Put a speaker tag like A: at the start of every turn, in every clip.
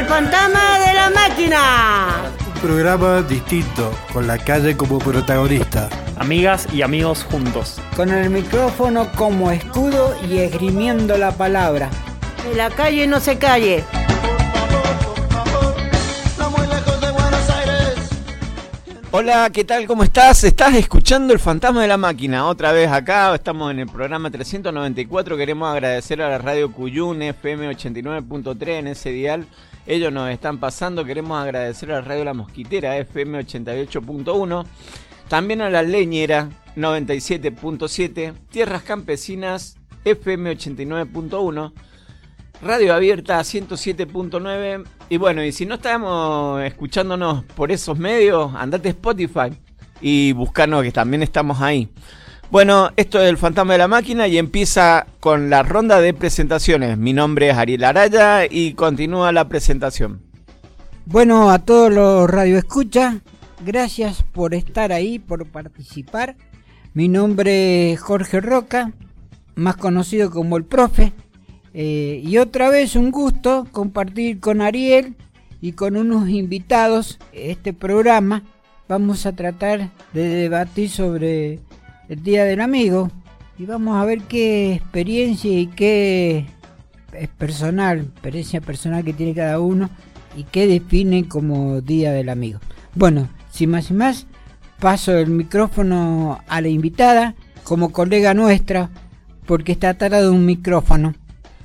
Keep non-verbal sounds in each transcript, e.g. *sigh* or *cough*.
A: El fantasma de la máquina.
B: Un programa distinto, con la calle como protagonista.
C: Amigas y amigos juntos.
D: Con el micrófono como escudo y esgrimiendo la palabra.
A: En la calle no se calle.
E: Hola, ¿qué tal? ¿Cómo estás? Estás escuchando El Fantasma de la Máquina. Otra vez acá, estamos en el programa 394. Queremos agradecer a la radio Cuyún FM 89.3 en ese dial. Ellos nos están pasando. Queremos agradecer a radio La Mosquitera FM 88.1. También a la Leñera 97.7. Tierras Campesinas FM 89.1. Radio Abierta 107.9. Y bueno, y si no estamos escuchándonos por esos medios, andate a Spotify y buscanos que también estamos ahí. Bueno, esto es el Fantasma de la Máquina y empieza con la ronda de presentaciones. Mi nombre es Ariel Araya y continúa la presentación.
D: Bueno, a todos los radioescuchas, gracias por estar ahí, por participar. Mi nombre es Jorge Roca, más conocido como el profe. Eh, y otra vez un gusto compartir con Ariel y con unos invitados este programa. Vamos a tratar de debatir sobre el Día del Amigo y vamos a ver qué experiencia y qué es personal, experiencia personal que tiene cada uno y qué define como Día del Amigo. Bueno, sin más y más, paso el micrófono a la invitada como colega nuestra porque está atada un micrófono.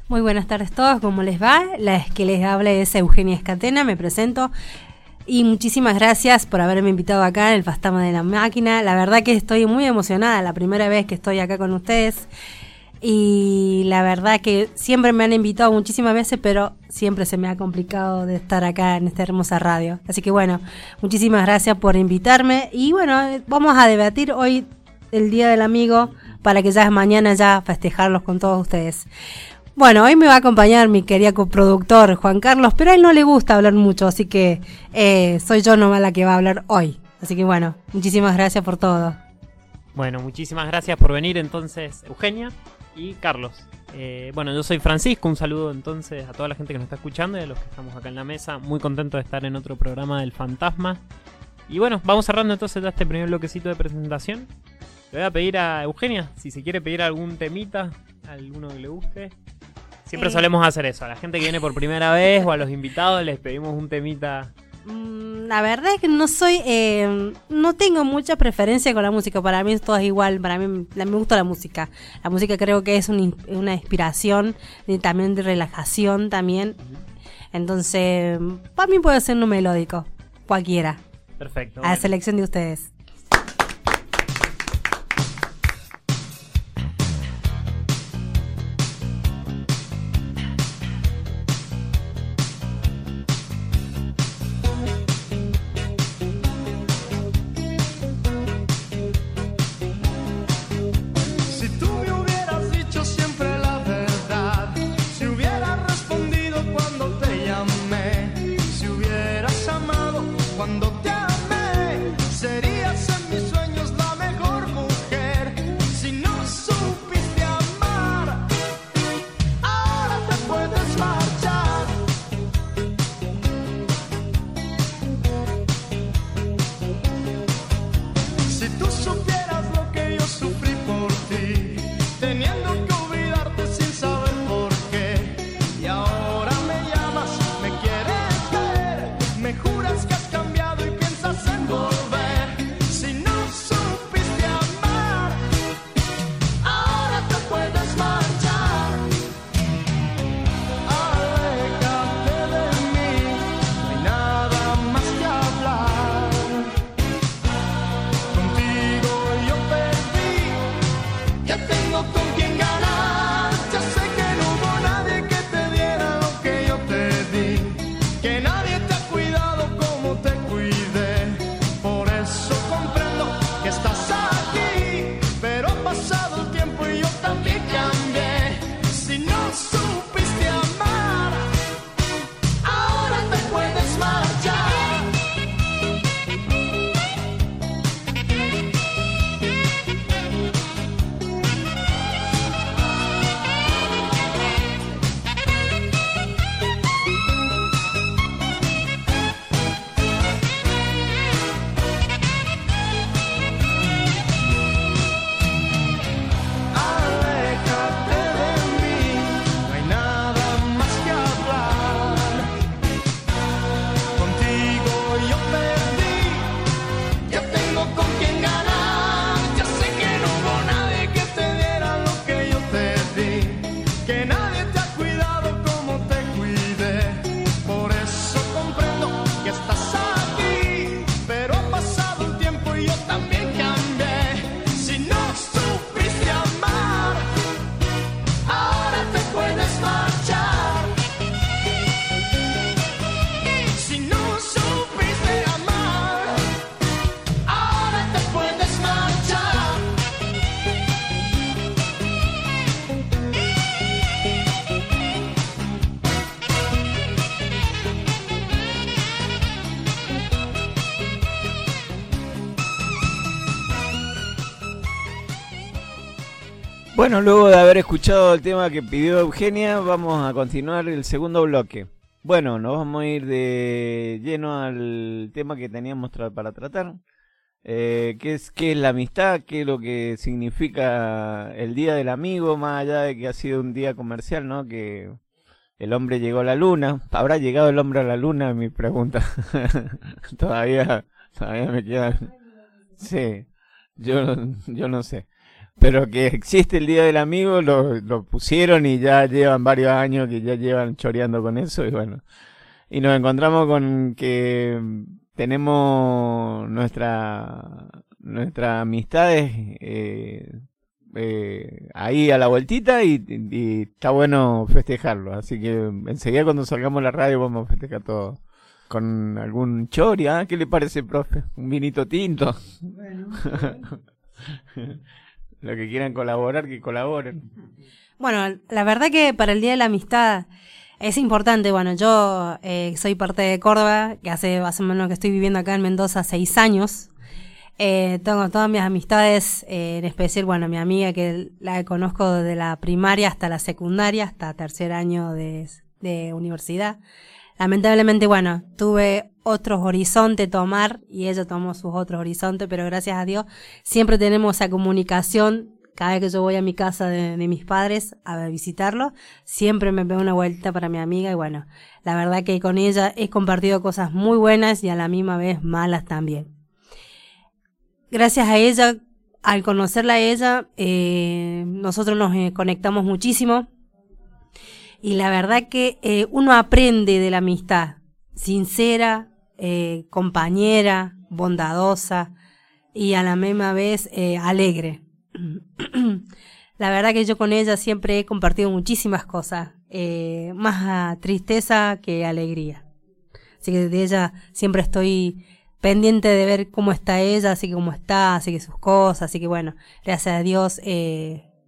F: Muy buenas tardes a todos, ¿cómo les va? La que les habla es Eugenia Escatena, me presento. Y muchísimas gracias por haberme invitado acá en el Fastama de la Máquina. La verdad que estoy muy emocionada, la primera vez que estoy acá con ustedes. Y la verdad que siempre me han invitado muchísimas veces, pero siempre se me ha complicado de estar acá en esta hermosa radio. Así que bueno, muchísimas gracias por invitarme. Y bueno, vamos a debatir hoy el Día del Amigo para que ya mañana ya festejarlos con todos ustedes. Bueno, hoy me va a acompañar mi querido coproductor Juan Carlos, pero a él no le gusta hablar mucho, así que eh, soy yo nomás la que va a hablar hoy. Así que bueno, muchísimas gracias por todo.
C: Bueno, muchísimas gracias por venir entonces, Eugenia y Carlos. Eh, bueno, yo soy Francisco, un saludo entonces a toda la gente que nos está escuchando y a los que estamos acá en la mesa. Muy contento de estar en otro programa del Fantasma. Y bueno, vamos cerrando entonces ya este primer bloquecito de presentación. Le voy a pedir a Eugenia si se quiere pedir algún temita, alguno que le guste. Siempre solemos hacer eso. A la gente que viene por primera vez o a los invitados les pedimos un temita.
F: Mm, La verdad es que no soy, eh, no tengo mucha preferencia con la música. Para mí todo es igual. Para mí me gusta la música. La música creo que es un una inspiración y también de relajación también. Entonces, para mí puede ser un melódico, cualquiera,
C: Perfecto.
F: a la selección de ustedes.
E: Bueno, luego de haber escuchado el tema que pidió Eugenia, vamos a continuar el segundo bloque. Bueno, nos vamos a ir de lleno al tema que teníamos para tratar. Eh, ¿qué, es, ¿Qué es la amistad? ¿Qué es lo que significa el Día del Amigo? Más allá de que ha sido un día comercial, ¿no? Que el hombre llegó a la luna. ¿Habrá llegado el hombre a la luna? Mi pregunta. *laughs* todavía, todavía me queda... Sí, yo, yo no sé. Pero que existe el Día del Amigo, lo, lo pusieron y ya llevan varios años que ya llevan choreando con eso y bueno. Y nos encontramos con que tenemos nuestra nuestra amistades eh, eh, ahí a la vueltita y, y está bueno festejarlo. Así que enseguida cuando salgamos a la radio vamos a festejar todo. Con algún chori, ¿ah? ¿Qué le parece, profe? Un vinito tinto. *laughs* Lo que quieran colaborar, que colaboren.
F: Bueno, la verdad que para el Día de la Amistad es importante. Bueno, yo eh, soy parte de Córdoba, que hace más o menos que estoy viviendo acá en Mendoza seis años. Eh, tengo todas mis amistades, eh, en especial, bueno, mi amiga que la conozco desde la primaria hasta la secundaria, hasta tercer año de, de universidad. Lamentablemente, bueno, tuve otros horizontes tomar y ella tomó sus otros horizontes, pero gracias a Dios siempre tenemos esa comunicación. Cada vez que yo voy a mi casa de, mis padres a visitarlo, siempre me veo una vuelta para mi amiga y bueno, la verdad que con ella he compartido cosas muy buenas y a la misma vez malas también. Gracias a ella, al conocerla a ella, eh, nosotros nos eh, conectamos muchísimo y la verdad que eh, uno aprende de la amistad, sincera, eh, compañera, bondadosa y a la misma vez eh, alegre. *clears throat* la verdad que yo con ella siempre he compartido muchísimas cosas, más tristeza que alegría. Así que de ella siempre estoy pendiente de ver cómo está ella, así que cómo está, así que sus cosas, así que bueno, gracias a Dios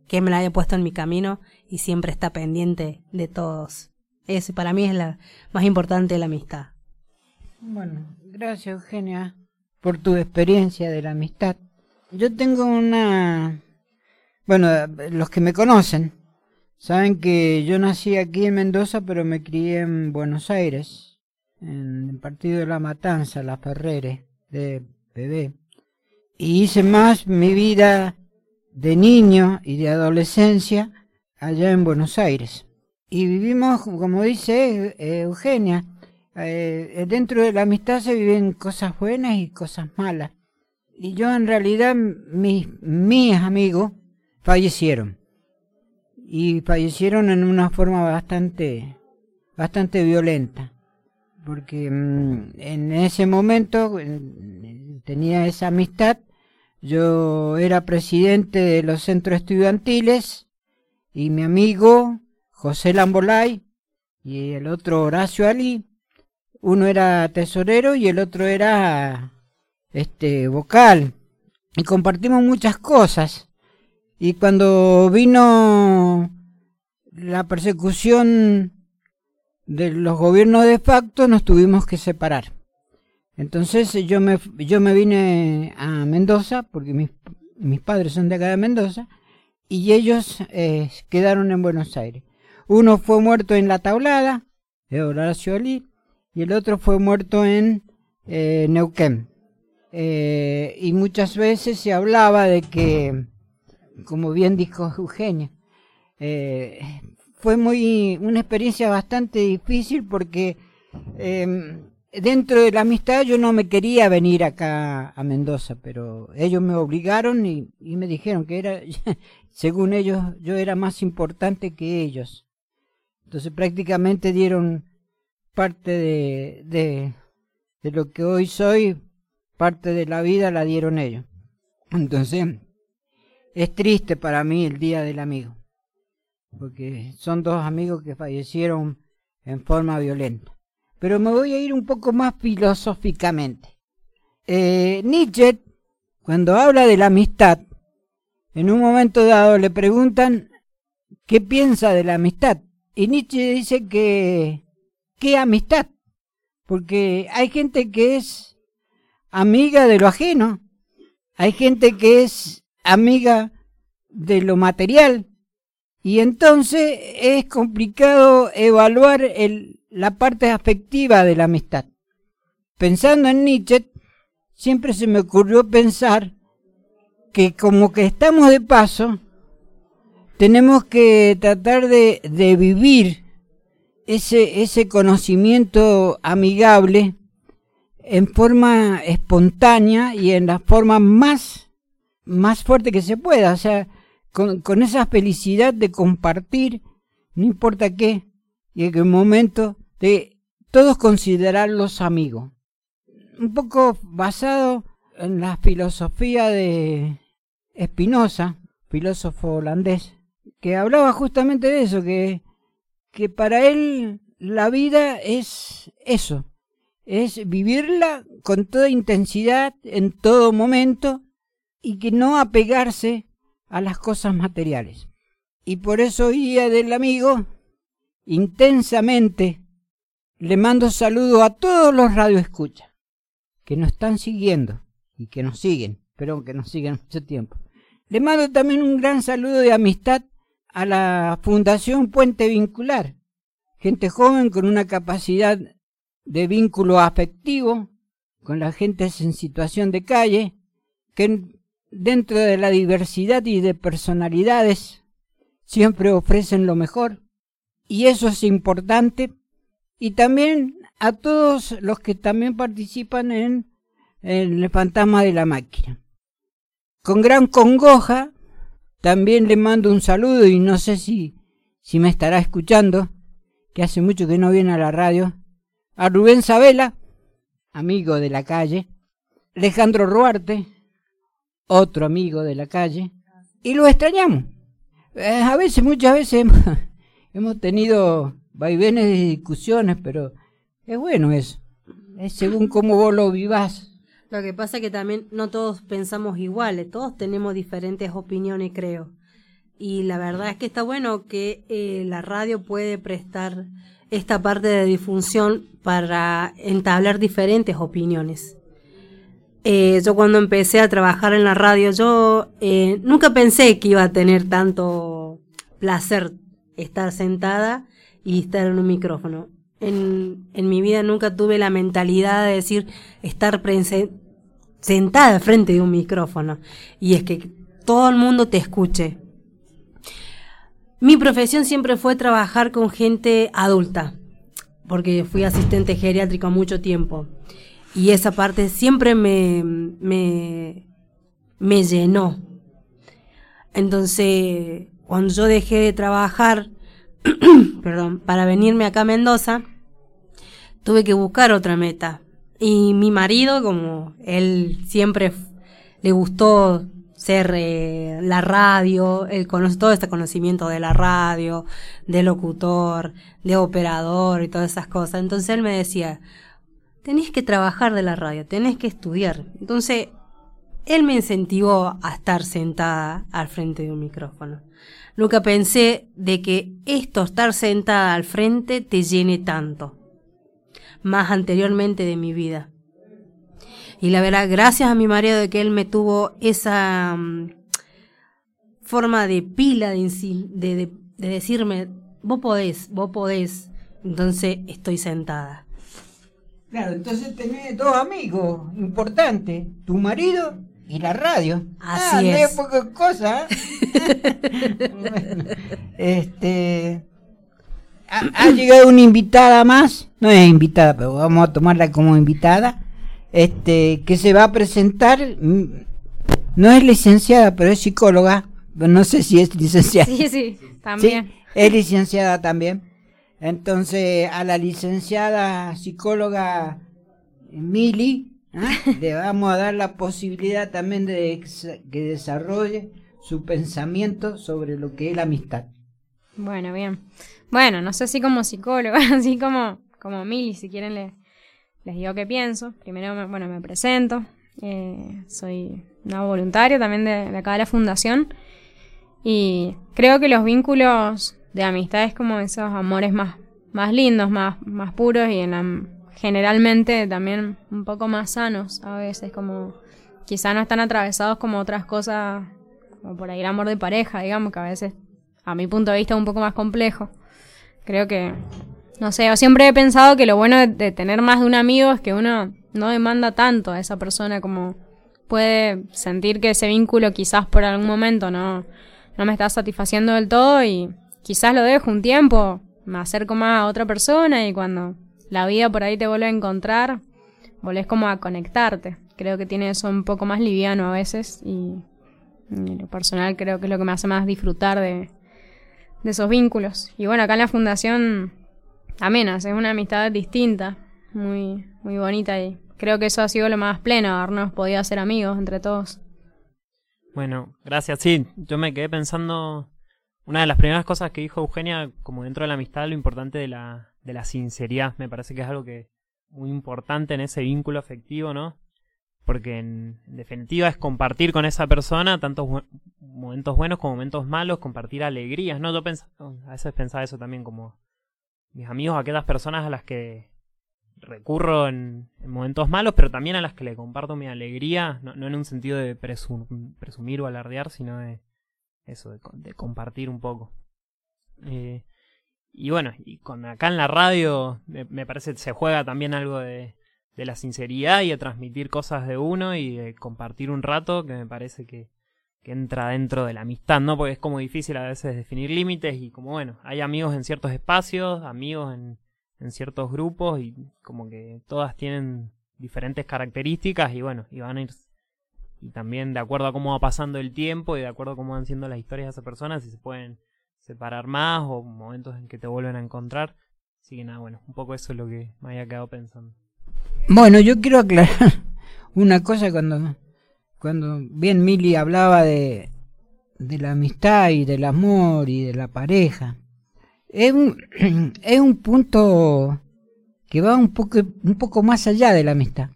F: que me la haya puesto en mi camino y siempre está pendiente de todos. Eso para mí es la más importante la amistad.
D: Bueno, gracias Eugenia por tu experiencia de la amistad. Yo tengo una... Bueno, los que me conocen saben que yo nací aquí en Mendoza, pero me crié en Buenos Aires, en el partido de La Matanza, La Ferrere, de bebé. Y hice más mi vida de niño y de adolescencia allá en Buenos Aires. Y vivimos, como dice eh, Eugenia, eh, dentro de la amistad se viven cosas buenas y cosas malas. Y yo en realidad, mis, mis amigos fallecieron. Y fallecieron en una forma bastante, bastante violenta. Porque mm, en ese momento tenía esa amistad. Yo era presidente de los centros estudiantiles y mi amigo José Lambolay y el otro Horacio Ali, uno era tesorero y el otro era este vocal. Y compartimos muchas cosas. Y cuando vino la persecución de los gobiernos de facto nos tuvimos que separar. Entonces yo me yo me vine a Mendoza porque mis, mis padres son de acá de Mendoza y ellos eh, quedaron en Buenos Aires uno fue muerto en la tablada de Horacio Ali y el otro fue muerto en eh, Neuquén. Eh, y muchas veces se hablaba de que, como bien dijo Eugenia, fue muy una experiencia bastante difícil porque eh, dentro de la amistad yo no me quería venir acá a Mendoza, pero ellos me obligaron y, me dijeron que era, *laughs* según ellos, yo era más importante que ellos. Entonces prácticamente dieron parte de, de, de lo que hoy soy, parte de la vida la dieron ellos. Entonces, es triste para mí el Día del Amigo, porque son dos amigos que fallecieron en forma violenta. Pero me voy a ir un poco más filosóficamente. Eh, Nietzsche, cuando habla de la amistad, en un momento dado le preguntan qué piensa de la amistad. Y Nietzsche dice que ¿Qué amistad? Porque hay gente que es amiga de lo ajeno. Hay gente que es amiga de lo material y entonces es complicado evaluar el, la parte afectiva de la amistad. Pensando en Nietzsche, siempre se me ocurrió pensar que como que estamos de paso, tenemos que tratar de, vivir ese, ese conocimiento amigable en forma espontánea y en la forma más, más fuerte que se pueda. O sea, con, esa felicidad de compartir, no importa qué, y en el momento de todos considerarlos amigos. Un poco basado en la filosofía de Spinoza, filósofo holandés, que hablaba justamente de eso, que, que para él la vida es eso, es vivirla con toda intensidad, en todo momento, y que no apegarse a las cosas materiales. Y por eso día del amigo, intensamente, le mando saludo a todos los radioescuchas que nos están siguiendo y que nos siguen, pero que nos siguen mucho tiempo. Le mando también un gran saludo de amistad a la Fundación Puente Vincular, gente joven con una capacidad de vínculo afectivo con la gente en situación de calle, que dentro de la diversidad y de personalidades siempre ofrecen lo mejor, y eso es importante, y también a todos los que también participan en, el fantasma de la máquina. Con gran congoja, también le mando un saludo y no sé si, si me estará escuchando, que hace mucho que no viene a la radio, a Rubén Sabela, amigo de la calle, Alejandro Ruarte, otro amigo de la calle, y lo extrañamos. Eh, a veces, muchas veces hemos, *laughs* tenido vaivenes de discusiones, pero es bueno eso. Es según cómo vos lo vivás.
F: Lo que pasa es que también no todos pensamos iguales, todos tenemos diferentes opiniones, creo. Y la verdad es que está bueno que eh, la radio puede prestar esta parte de difusión para entablar diferentes opiniones. Eh, yo cuando empecé a trabajar en la radio, yo eh, nunca pensé que iba a tener tanto placer estar sentada y estar en un micrófono. En, en mi vida nunca tuve la mentalidad de decir estar sentada frente de un micrófono. Y es que todo el mundo te escuche. Mi profesión siempre fue trabajar con gente adulta, porque fui asistente geriátrica mucho tiempo. Y esa parte siempre me, me, me llenó. Entonces, cuando yo dejé de trabajar, *clears throat* perdón, para venirme acá a Mendoza, tuve que buscar otra meta. Y mi marido, como él siempre le gustó ser eh, la radio, él conoce todo este conocimiento de la radio, de locutor, de operador y todas esas cosas. Entonces él me decía, tenés que trabajar de la radio, tenés que estudiar. Entonces, él me incentivó a estar sentada al frente de un micrófono. Nunca pensé de que esto, estar sentada al frente, te llene tanto. Más anteriormente de mi vida. Y la verdad, gracias a mi marido de que él me tuvo esa mm, forma de pila de, de decirme, vos podés, vos podés. Entonces estoy sentada.
D: Claro, entonces tenés dos amigos importantes, tu marido y la radio.
F: Así
D: ah,
F: es.
D: es poca cosa. ¿eh? *laughs* Bueno, este, ha, ha llegado una invitada más, no es invitada, pero vamos a tomarla como invitada, este, que se va a presentar, mm, no es licenciada, pero es psicóloga, no sé si es licenciada.
G: Sí, sí, también.
D: Sí, es licenciada también. Entonces, a la licenciada psicóloga Mili, ¿ah? *laughs* le vamos a dar la posibilidad también de que desarrolle su pensamiento sobre lo que es la amistad.
G: Bueno, bien. Bueno, no sé si como psicóloga, *laughs* así como, como Mili, si quieren le- les digo qué pienso. Primero, me- bueno, me presento. Eh, soy una voluntaria también de, de acá de la fundación. Y creo que los vínculos de amistad es como esos amores más, más lindos, más, más puros y en generalmente también un poco más sanos a veces, como quizá no están atravesados como otras cosas o por ahí el amor de pareja, digamos, que a veces, a mi punto de vista, es un poco más complejo. Creo que, no sé, yo siempre he pensado que lo bueno de, de tener más de un amigo es que uno no demanda tanto a esa persona como puede sentir que ese vínculo quizás por algún momento no, no me está satisfaciendo del todo y quizás lo dejo un tiempo, me acerco más a otra persona y cuando la vida por ahí te vuelve a encontrar, volvés como a conectarte. Creo que tiene eso un poco más liviano a veces y, y lo personal creo que es lo que me hace más disfrutar de, de esos vínculos. Y bueno, acá en la fundación también es una amistad distinta, muy, muy bonita y creo que eso ha sido lo más pleno, habernos podido hacer amigos entre todos.
C: Bueno, gracias. Sí, yo me quedé pensando. Una de las primeras cosas que dijo Eugenia, como dentro de la amistad, lo importante de la, de la sinceridad. Me parece que es algo que muy importante en ese vínculo afectivo, ¿no? Porque en, definitiva es compartir con esa persona tantos momentos buenos como momentos malos, compartir alegrías, ¿no? Yo a veces pensaba eso también como mis amigos, aquellas personas a las que recurro en, en momentos malos, pero también a las que le comparto mi alegría, no, no en un sentido de presum- presumir o alardear, sino de eso, de, de compartir un poco. Eh, y bueno, y con acá en la radio me, parece que se juega también algo de, de la sinceridad y de transmitir cosas de uno y de compartir un rato que me parece que, que entra dentro de la amistad, ¿no? Porque es como difícil a veces definir límites y como bueno, hay amigos en ciertos espacios, amigos en, en ciertos grupos y como que todas tienen diferentes características y bueno, y van a ir y también de acuerdo a cómo va pasando el tiempo y de acuerdo a cómo van siendo las historias de esas personas, si se pueden separar más o momentos en que te vuelven a encontrar. Así que nada, bueno, un poco eso es lo que me había quedado pensando.
D: Bueno, yo quiero aclarar *laughs* una cosa cuando, cuando bien Mili hablaba de, de la amistad y del amor y de la pareja. Es un, *clears throat* es un punto que va un poco, un poco más allá de la amistad.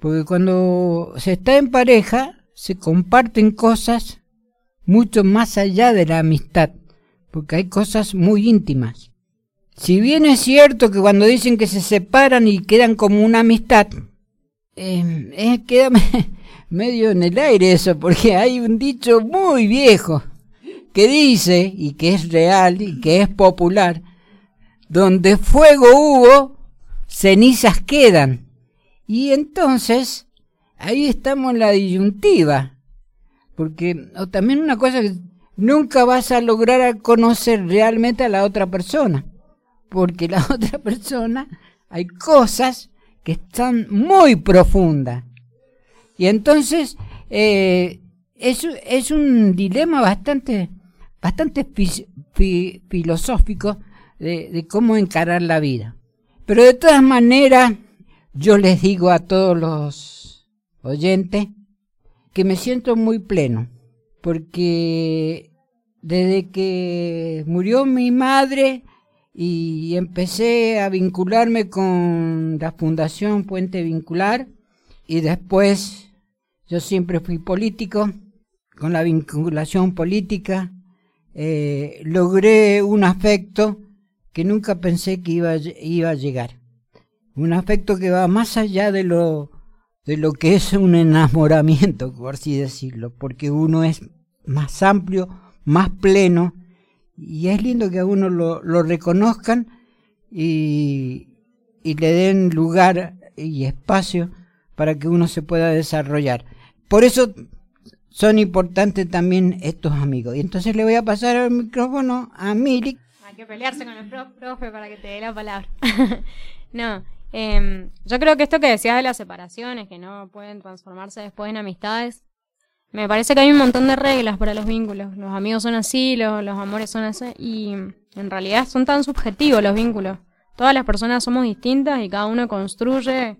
D: Porque cuando se está en pareja, se comparten cosas mucho más allá de la amistad. Porque hay cosas muy íntimas. Si bien es cierto que cuando dicen que se separan y quedan como una amistad, eh, eh, queda *laughs* me- medio en el aire eso, porque hay un dicho muy viejo que dice, y que es real y que es popular, donde fuego hubo, cenizas quedan. Y entonces, ahí estamos en la disyuntiva, porque o también una cosa que nunca vas a lograr conocer realmente a la otra persona porque la *laughs* otra persona hay cosas que están muy profundas. Y entonces eh, es, un dilema bastante, bastante filosófico de, de cómo encarar la vida. Pero de todas maneras, yo les digo a todos los oyentes que me siento muy pleno, porque desde que murió mi madre, y empecé a vincularme con la Fundación Puente Vincular y después yo siempre fui político, con la vinculación política eh, logré un afecto que nunca pensé que iba, iba a llegar. Un afecto que va más allá de lo, de lo que es un enamoramiento, por así decirlo, porque uno es más amplio, más pleno, y es lindo que a uno lo, lo reconozcan y, y le den lugar y espacio para que uno se pueda desarrollar. Por eso son importantes también estos amigos. Y entonces le voy a pasar el micrófono a Mili.
G: Hay que pelearse con el pro- profe para que te dé la palabra. *laughs* no, em, yo creo que esto que decías de las separaciones, que no pueden transformarse después en amistades, me parece que hay un montón de reglas para los vínculos. Los amigos son así, los, los amores son así, y en realidad son tan subjetivos los vínculos. Todas las personas somos distintas y cada uno construye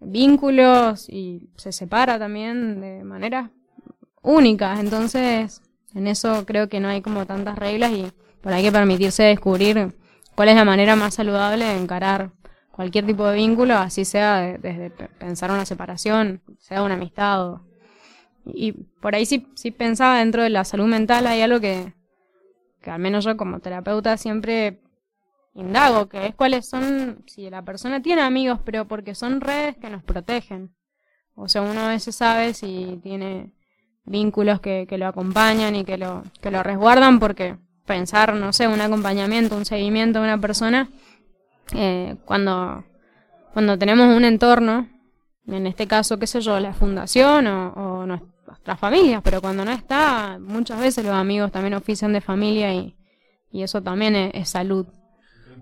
G: vínculos y se separa también de maneras únicas. Entonces, en eso creo que no hay como tantas reglas y por ahí hay que permitirse descubrir cuál es la manera más saludable de encarar cualquier tipo de vínculo, así sea de- desde pe- pensar una separación, sea una amistad. o- y por ahí sí, sí pensaba dentro de la salud mental hay algo que, que al menos yo como terapeuta siempre indago, que es cuáles son, si la persona tiene amigos, pero porque son redes que nos protegen. O sea, uno a veces sabe si tiene vínculos que, que lo acompañan y que lo, que lo resguardan, porque pensar, no sé, un acompañamiento, un seguimiento de una persona, eh, cuando, cuando tenemos un entorno, en este caso, qué sé yo, la fundación o, o nuestras familias, pero cuando no está, muchas veces los amigos también ofician de familia y, y eso también es, es salud.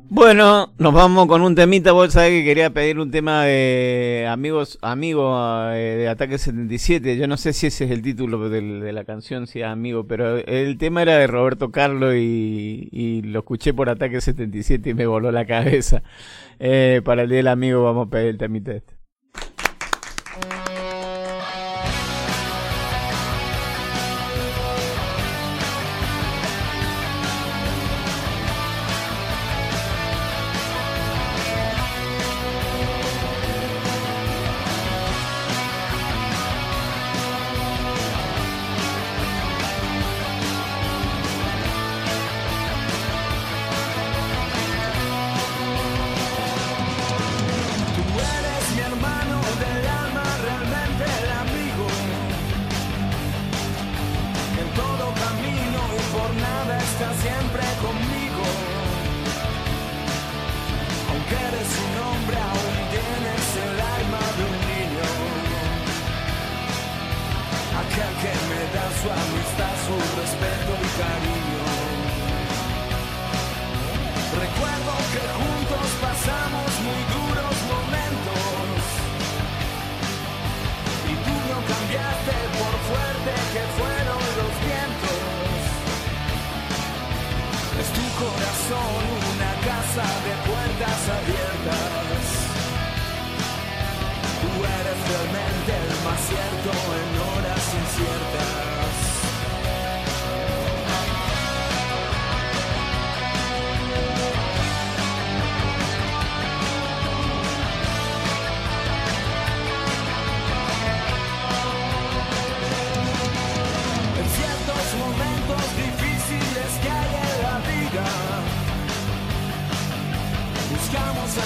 E: Bueno, nos vamos con un temita. Vos sabés que quería pedir un tema de amigos, amigo eh, de Ataque 77. Yo no sé si ese es el título de, la canción, si es amigo, pero el tema era de Roberto Carlos y, y lo escuché por Ataque 77 y me voló la cabeza. Eh, para el día del amigo vamos a pedir el temita este.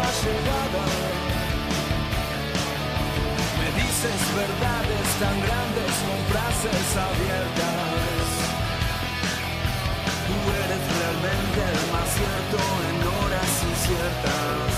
H: llegada. Me dices verdades tan grandes con frases abiertas. Tú eres realmente el más cierto en horas inciertas.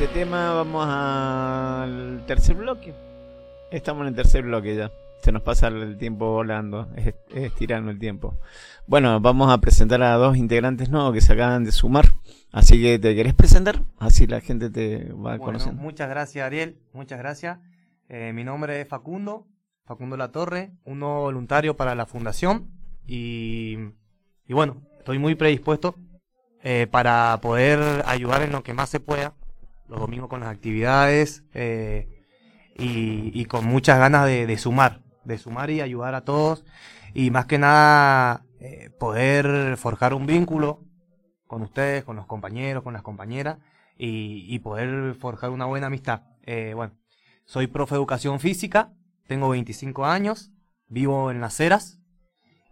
E: Este tema, vamos al tercer bloque. Estamos en el tercer bloque ya. Se nos pasa el tiempo volando, es, es estirando el tiempo. Bueno, vamos a presentar a dos integrantes nuevos que se acaban de sumar. Así que te querés presentar, así la gente te va
I: Bueno,
E: conociendo.
I: muchas gracias, Ariel. Muchas gracias. Eh, mi nombre es Facundo, Facundo La Torre, uno voluntario para la fundación y, y bueno, estoy muy predispuesto eh, para poder ayudar en lo que más se pueda, los domingos con las actividades eh, y, con muchas ganas de, sumar, de sumar y ayudar a todos y más que nada eh, poder forjar un vínculo con ustedes, con los compañeros, con las compañeras y, poder forjar una buena amistad. Eh, bueno, soy profe de educación física, tengo 25 años, vivo en Las Heras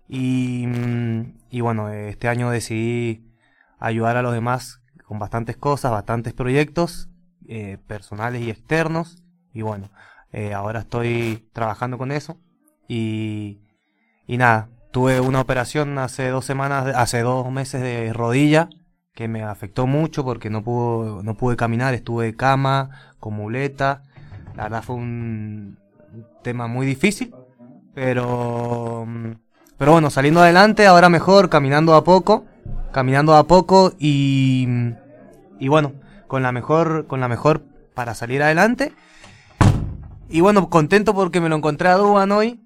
I: y, mm, y bueno, este año decidí ayudar a los demás con bastantes cosas, bastantes proyectos eh, personales y externos y bueno, eh, ahora estoy trabajando con eso y, y nada, tuve una operación hace dos semanas, hace dos meses de rodilla que me afectó mucho porque no pude, no pude caminar, estuve de cama, con muleta. La verdad fue un tema muy difícil, pero, pero bueno, saliendo adelante, ahora mejor, caminando a poco, caminando a poco y, y bueno, con la mejor, con la mejor para salir adelante. Y bueno, contento porque me lo encontré a Duban hoy.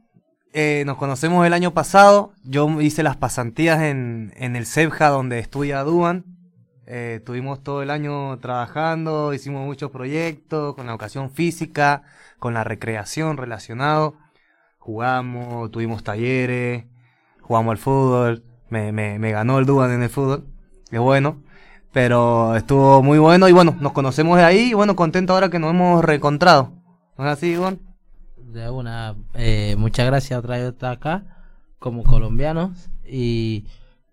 I: Eh, nos conocemos el año pasado. Yo hice las pasantías en, en el CEPJA donde estudia Duban. Eh, estuvimos todo el año trabajando, hicimos muchos proyectos con la educación física, con la recreación relacionado. Jugamos, tuvimos talleres, jugamos al fútbol. Me, me, me ganó el Duban en el fútbol. Es bueno. Pero estuvo muy bueno y bueno, nos conocemos de ahí y bueno, contento ahora que nos hemos reencontrado. ¿No es así, Iván?
J: De una, eh, muchas gracias otra vez estar acá como colombianos y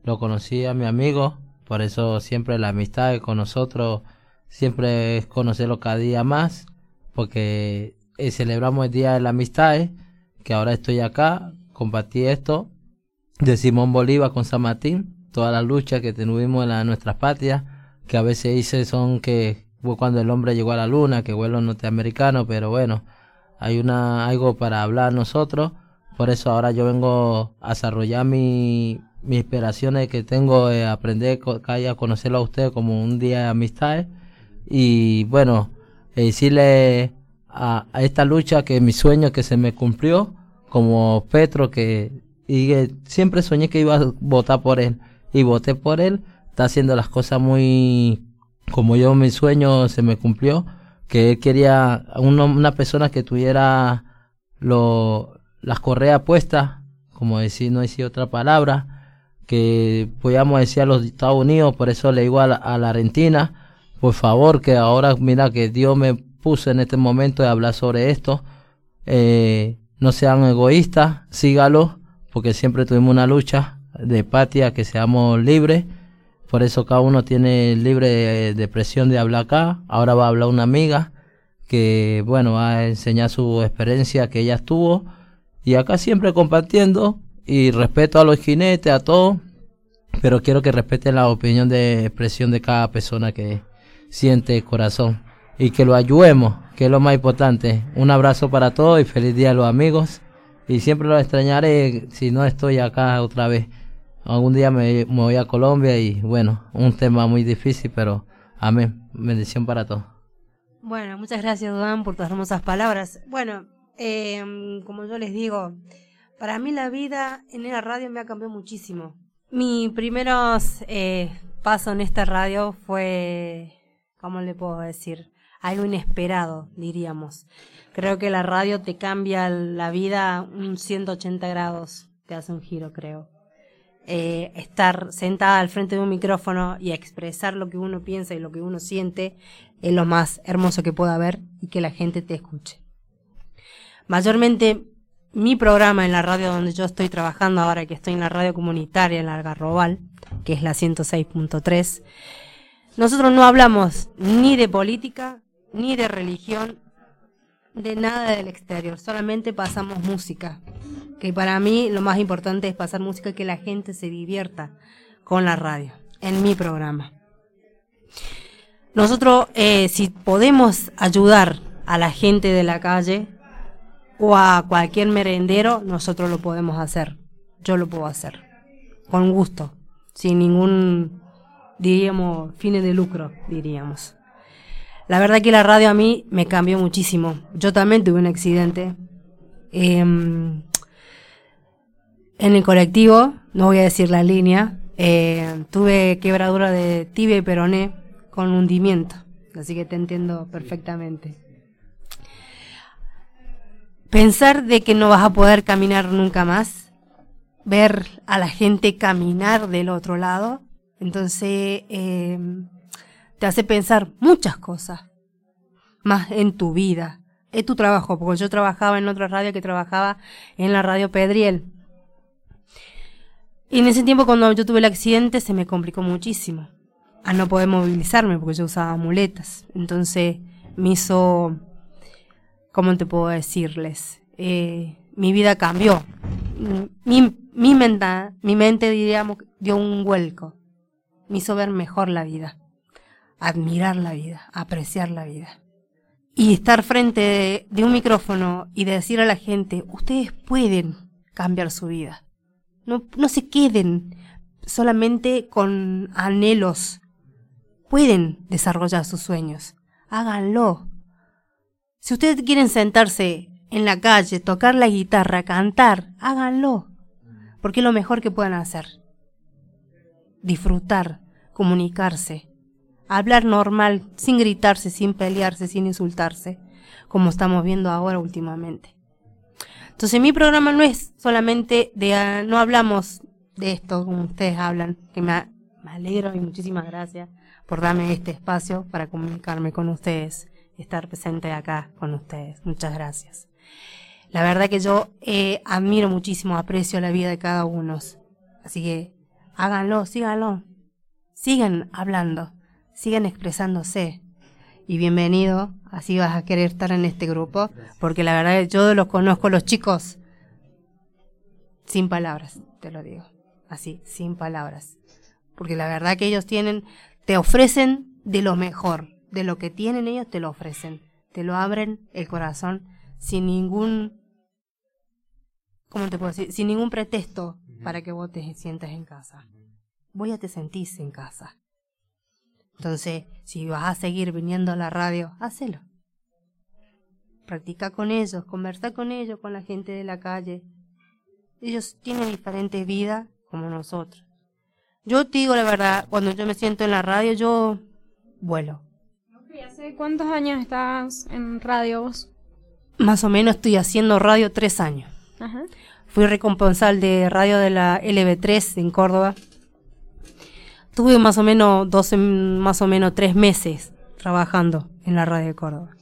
J: lo conocí a mi amigo, por eso siempre la amistad con nosotros siempre es conocerlo cada día más, porque eh, celebramos el Día de la Amistad, eh, que ahora estoy acá, compartí esto de Simón Bolívar con San Martín, todas las luchas que tuvimos en nuestras patrias, que a veces dice son que fue cuando el hombre llegó a la luna, que fue los norteamericanos, pero bueno, hay una algo para hablar nosotros, por eso ahora yo vengo a desarrollar mi, mis inspiraciones que tengo, aprender a conocerlo a usted como un día de amistad. Y bueno, eh, decirle a, esta lucha que mi sueño que se me cumplió, como Petro que siempre soñé que iba a votar por él y voté por él, está haciendo las cosas muy como yo mi sueño se me cumplió, que él quería una persona que tuviera lo, las correas puestas, como decir, no decir otra palabra, que podíamos decir a los Estados Unidos, por eso le digo a la, a la Argentina, por favor, que ahora mira que Dios me puso en este momento de hablar sobre esto, eh, no sean egoístas, sígalo, porque siempre tuvimos una lucha de patria, que seamos libres, por eso cada uno tiene libre de, presión de hablar acá, ahora va a hablar una amiga, que bueno, va a enseñar su experiencia que ella tuvo, y acá siempre compartiendo, y respeto a los jinetes, a todos, pero quiero que respeten la opinión de expresión de cada persona que siente el corazón y que lo ayudemos, que es lo más importante. Un abrazo para todos y feliz día a los amigos. Y siempre los extrañaré si no estoy acá otra vez. Algún día me, me voy a Colombia y bueno, un tema muy difícil, pero amén. Bendición para todos.
F: Bueno, muchas gracias, Duan, por tus hermosas palabras. Bueno, eh, como yo les digo, para mí la vida en la radio me ha cambiado muchísimo. Mi primeros eh, paso en esta radio fue, ¿cómo le puedo decir? Algo inesperado, diríamos. Creo que la radio te cambia la vida un 180 grados, te hace un giro, creo. Eh, estar sentada al frente de un micrófono y expresar lo que uno piensa y lo que uno siente es lo más hermoso que pueda haber y que la gente te escuche. Mayormente mi programa en la radio donde yo estoy trabajando ahora, que estoy en la radio comunitaria en la Algarrobal, que es la 106.3, nosotros no hablamos ni de política, ni de religión, de nada del exterior, solamente pasamos música. Que para mí lo más importante es pasar música que la gente se divierta con la radio, en mi programa. Nosotros, eh, si podemos ayudar a la gente de la calle o a cualquier merendero, nosotros lo podemos hacer. Yo lo puedo hacer. Con gusto. Sin ningún, diríamos, fines de lucro, diríamos. La verdad que la radio a mí me cambió muchísimo. Yo también tuve un accidente. Em, en el colectivo, no voy a decir la línea, eh, tuve quebradura de tibia y peroné con hundimiento. Así que te entiendo perfectamente. Pensar de que no vas a poder caminar nunca más, ver a la gente caminar del otro lado, entonces eh, te hace pensar muchas cosas más en tu vida, en tu trabajo, porque yo trabajaba en otra radio que trabajaba en la radio Pedriel. Y en ese tiempo cuando yo tuve el accidente se me complicó muchísimo a no poder movilizarme porque yo usaba muletas. Entonces me hizo, ¿cómo te puedo decirles? Eh, mi vida cambió. Mi, mi, mi mente, diríamos, dio un vuelco. Me hizo ver mejor la vida, admirar la vida, apreciar la vida. Y estar frente de, un micrófono y de decir a la gente, ustedes pueden cambiar su vida. No, no se queden solamente con anhelos. Pueden desarrollar sus sueños. Háganlo. Si ustedes quieren sentarse en la calle, tocar la guitarra, cantar, háganlo. Porque es lo mejor que puedan hacer. Disfrutar, comunicarse, hablar normal, sin gritarse, sin pelearse, sin insultarse, como estamos viendo ahora últimamente. Entonces mi programa no es solamente de, ah, no hablamos de esto como ustedes hablan, que me, me alegro y muchísimas gracias por darme este espacio para comunicarme con ustedes, estar presente acá con ustedes. Muchas gracias. La verdad que yo eh, admiro muchísimo, aprecio la vida de cada uno. Así que háganlo, síganlo. Sigan hablando, sigan expresándose. Y bienvenido, así vas a querer estar en este grupo, porque la verdad que yo los conozco los chicos sin palabras, te lo digo. Así, sin palabras. Porque la verdad que ellos tienen, te ofrecen de lo mejor, de lo que tienen ellos te lo ofrecen. Te lo abren el corazón sin ningún, ¿cómo te puedo decir? Sin ningún pretexto para que vos te sientas en casa. Voy a te sentís en casa. Entonces, si vas a seguir viniendo a la radio, hacelo. Practica con ellos, conversa con ellos, con la gente de la calle. Ellos tienen diferentes vidas como nosotros. Yo te digo la verdad, cuando yo me siento en la radio, yo vuelo.
G: ¿Y hace cuántos años estás en radio vos?
F: Más o menos estoy haciendo radio tres años.
G: Ajá.
F: Fui responsable de radio de la LB3 en Córdoba. Tuve más o menos 12, más o menos tres meses trabajando en la radio de Córdoba.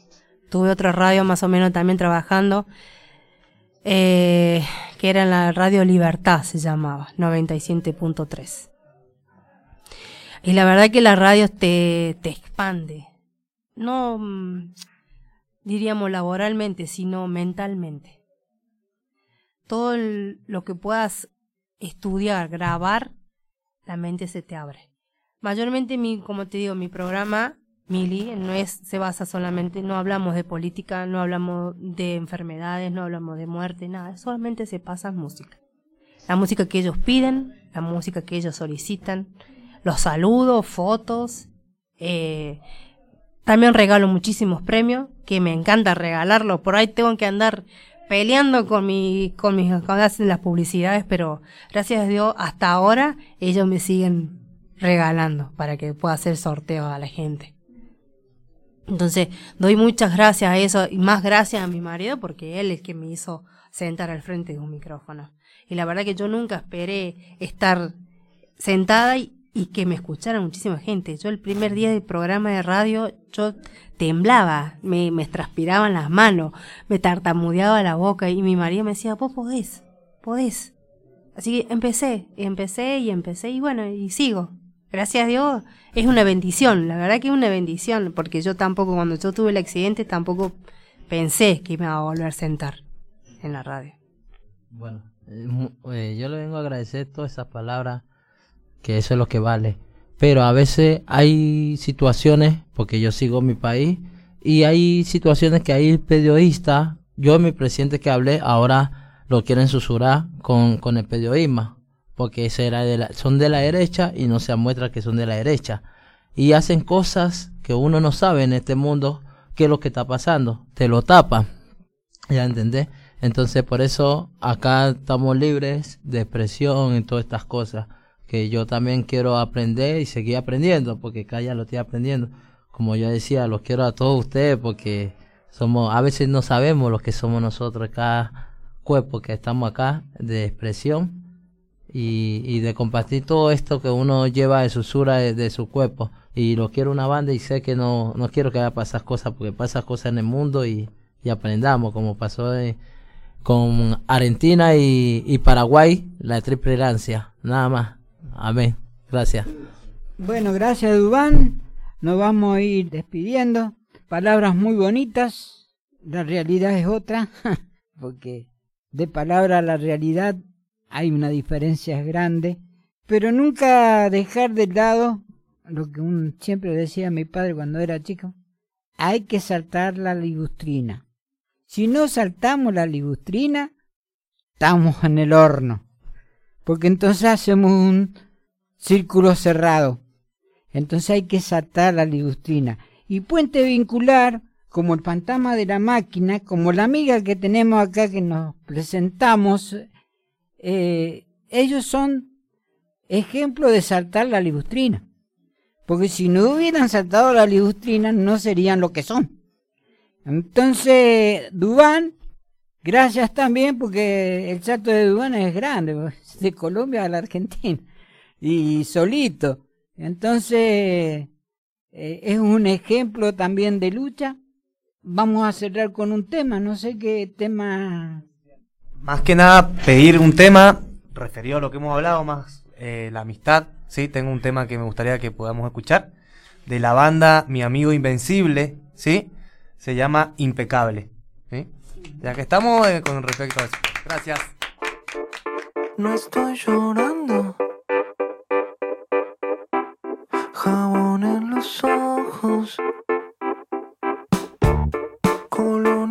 F: Tuve otra radio más o menos también trabajando, eh, que era la radio Libertad se llamaba, 97.3. Y la verdad que la radio te, te expande. No mm, diríamos laboralmente, sino mentalmente. Todo lo que puedas estudiar, grabar, la mente se te abre. Mayormente mi, como te digo, mi programa, Mili, no es, se basa solamente, no hablamos de política, no hablamos de enfermedades, no hablamos de muerte, nada, solamente se pasa música. La música que ellos piden, la música que ellos solicitan, los saludos, fotos, eh, también regalo muchísimos premios, que me encanta regalarlos. Por ahí tengo que andar peleando con mi, con mis cuando hacen las publicidades, pero gracias a Dios hasta ahora ellos me siguen regalando para que pueda hacer sorteo a la gente. Entonces, doy muchas gracias a eso y más gracias a mi marido porque él es el que me hizo sentar al frente de un micrófono. Y la verdad que yo nunca esperé estar sentada y, y que me escuchara muchísima gente. Yo el primer día del programa de radio, yo temblaba, me, me transpiraban las manos, me tartamudeaba la boca y mi marido me decía, vos podés, podés. Así que empecé, y empecé y empecé y bueno, y sigo. Gracias a Dios, es una bendición, la verdad que es una bendición, porque yo tampoco, cuando yo tuve el accidente, tampoco pensé que me iba a volver a sentar en la radio.
J: Bueno, eh, eh, yo le vengo a agradecer todas esas palabras, que eso es lo que vale. Pero a veces hay situaciones, porque yo sigo mi país, y hay situaciones que hay periodistas, yo mi presidente que hablé, ahora lo quieren susurrar con, con el periodismo, porque son de la derecha y no se muestra que son de la derecha. Y hacen cosas que uno no sabe en este mundo qué es lo que está pasando, te lo tapa, ya entendés. Entonces por eso acá estamos libres de expresión y todas estas cosas que yo también quiero aprender y seguir aprendiendo, porque acá ya lo estoy aprendiendo. Como yo decía, los quiero a todos ustedes porque somos, a veces no sabemos lo que somos nosotros, cada cuerpo que estamos acá de expresión y, y de compartir todo esto que uno lleva de susura de, su cuerpo. Y lo quiero una banda y sé que no, no quiero que haya pasar cosas, porque pasan cosas en el mundo y, y aprendamos, como pasó con Argentina y, y Paraguay, la triple herencia. Nada más. Amén. Gracias.
D: Bueno, gracias Dubán. Nos vamos a ir despidiendo. Palabras muy bonitas. La realidad es otra. *laughs* Porque de palabra a la realidad hay una diferencia grande. Pero nunca dejar de lado lo que un, siempre decía mi padre cuando era chico. Hay que saltar la ligustrina. Si no saltamos la ligustrina, estamos en el horno. Porque entonces hacemos un círculo cerrado. Entonces hay que saltar la ligustrina. Y puente vincular, como el fantasma de la máquina, como la amiga que tenemos acá que nos presentamos, eh, ellos son ejemplo de saltar la ligustrina. Porque si no hubieran saltado la ligustrina, no serían lo que son. Entonces, Dubán, gracias también, porque el salto de Dubán es grande, *laughs* de Colombia a la Argentina, y solito. Entonces, eh, es un ejemplo también de lucha. Vamos a cerrar con un tema, no sé qué tema.
I: Más que nada, pedir un tema referido a lo que hemos hablado, más eh, la amistad. Sí, tengo un tema que me gustaría que podamos escuchar. De la banda Mi Amigo Invencible, ¿sí? Se llama Impecable. ¿sí? Ya que estamos eh, con respecto a eso. Gracias.
K: No estoy llorando. Jabón en los ojos. Colonia